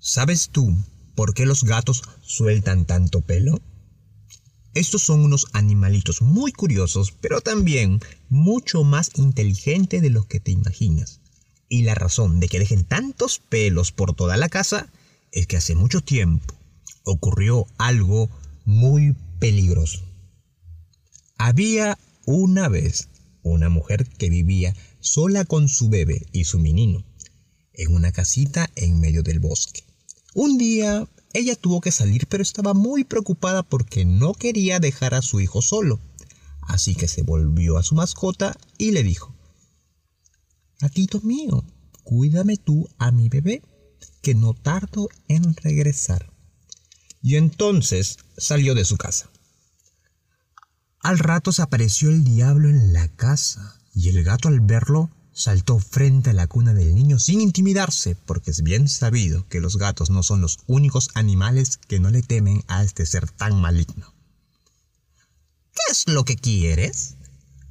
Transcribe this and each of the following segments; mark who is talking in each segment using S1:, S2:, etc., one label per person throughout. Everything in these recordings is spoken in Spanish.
S1: ¿Sabes tú por qué los gatos sueltan tanto pelo? Estos son unos animalitos muy curiosos, pero también mucho más inteligentes de lo que te imaginas. Y la razón de que dejen tantos pelos por toda la casa es que hace mucho tiempo ocurrió algo muy peligroso. Había una vez una mujer que vivía sola con su bebé y su menino en una casita en medio del bosque. Un día ella tuvo que salir pero estaba muy preocupada porque no quería dejar a su hijo solo. Así que se volvió a su mascota y le dijo, Gatito mío, cuídame tú a mi bebé, que no tardo en regresar. Y entonces salió de su casa. Al rato se apareció el diablo en la casa y el gato al verlo saltó frente a la cuna del niño sin intimidarse, porque es bien sabido que los gatos no son los únicos animales que no le temen a este ser tan maligno. ¿Qué es lo que quieres?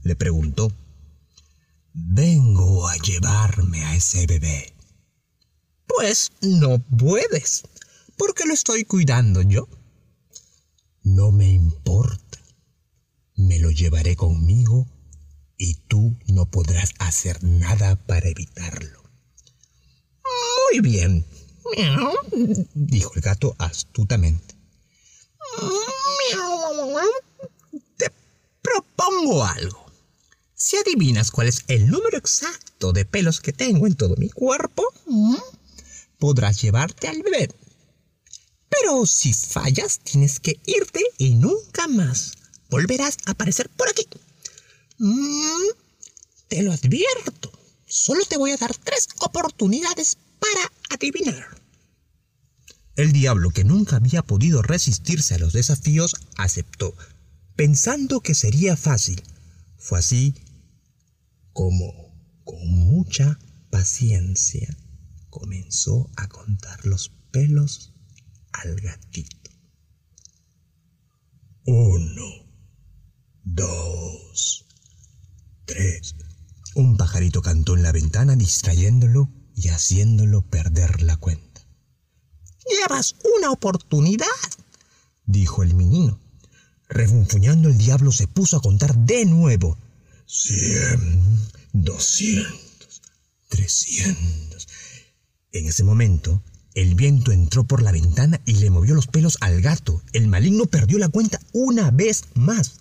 S1: le preguntó. Vengo a llevarme a ese bebé. Pues no puedes, porque lo estoy cuidando yo. No me importa. Me lo llevaré conmigo y tú no podrás hacer nada para evitarlo. Muy bien, dijo el gato astutamente. Te propongo algo. Si adivinas cuál es el número exacto de pelos que tengo en todo mi cuerpo, podrás llevarte al bebé. Pero si fallas, tienes que irte y nunca más volverás a aparecer por aquí. Te lo advierto. Solo te voy a dar tres oportunidades para adivinar. El diablo, que nunca había podido resistirse a los desafíos, aceptó, pensando que sería fácil. Fue así como, con mucha paciencia, comenzó a contar los pelos al gatito. Uno, dos, Tres. Cantó en la ventana distrayéndolo y haciéndolo perder la cuenta. Llevas una oportunidad, dijo el menino. Refunfuñando el diablo se puso a contar de nuevo. Cien, doscientos, trescientos. En ese momento, el viento entró por la ventana y le movió los pelos al gato. El maligno perdió la cuenta una vez más.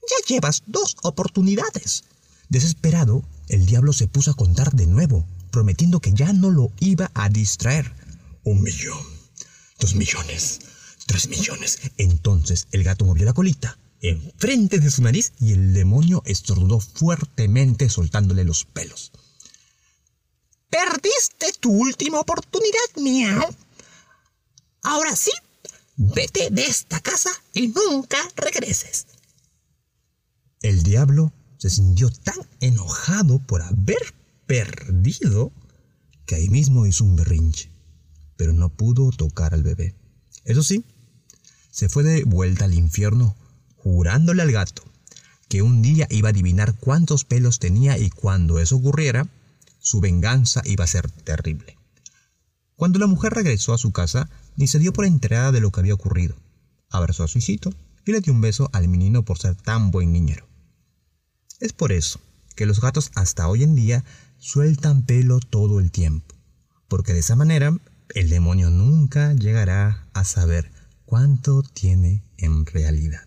S1: Ya llevas dos oportunidades. Desesperado, el diablo se puso a contar de nuevo, prometiendo que ya no lo iba a distraer. Un millón, dos millones, tres millones. Entonces el gato movió la colita enfrente de su nariz y el demonio estornudó fuertemente soltándole los pelos. Perdiste tu última oportunidad, miau. Ahora sí, vete de esta casa y nunca regreses. El diablo se sintió tan enojado por haber perdido que ahí mismo hizo un berrinche, pero no pudo tocar al bebé. Eso sí, se fue de vuelta al infierno jurándole al gato que un día iba a adivinar cuántos pelos tenía y cuando eso ocurriera, su venganza iba a ser terrible. Cuando la mujer regresó a su casa, ni se dio por enterada de lo que había ocurrido. Abrazó a su hijito y le dio un beso al menino por ser tan buen niñero. Es por eso que los gatos hasta hoy en día sueltan pelo todo el tiempo, porque de esa manera el demonio nunca llegará a saber cuánto tiene en realidad.